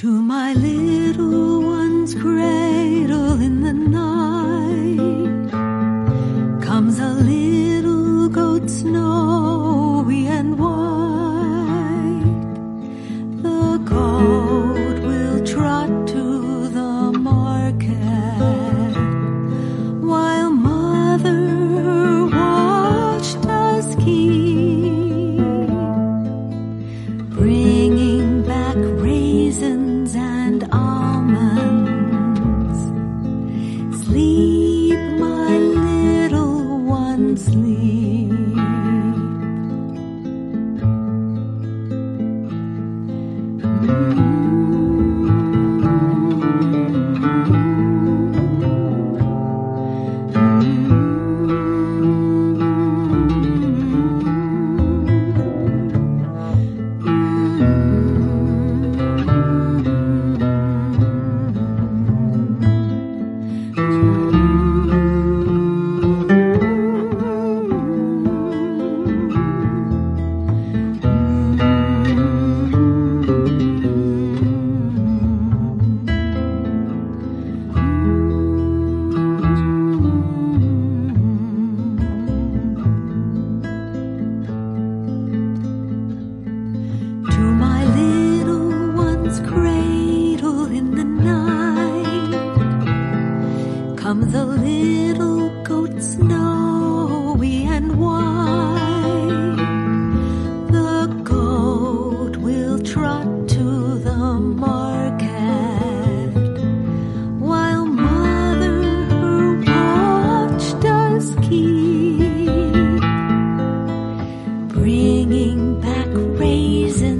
to my little one's cradle in the night comes a little goat's nose. Sleep, my little one, sleep. Little goat snowy and white. The goat will trot to the market while mother keep bringing back raisins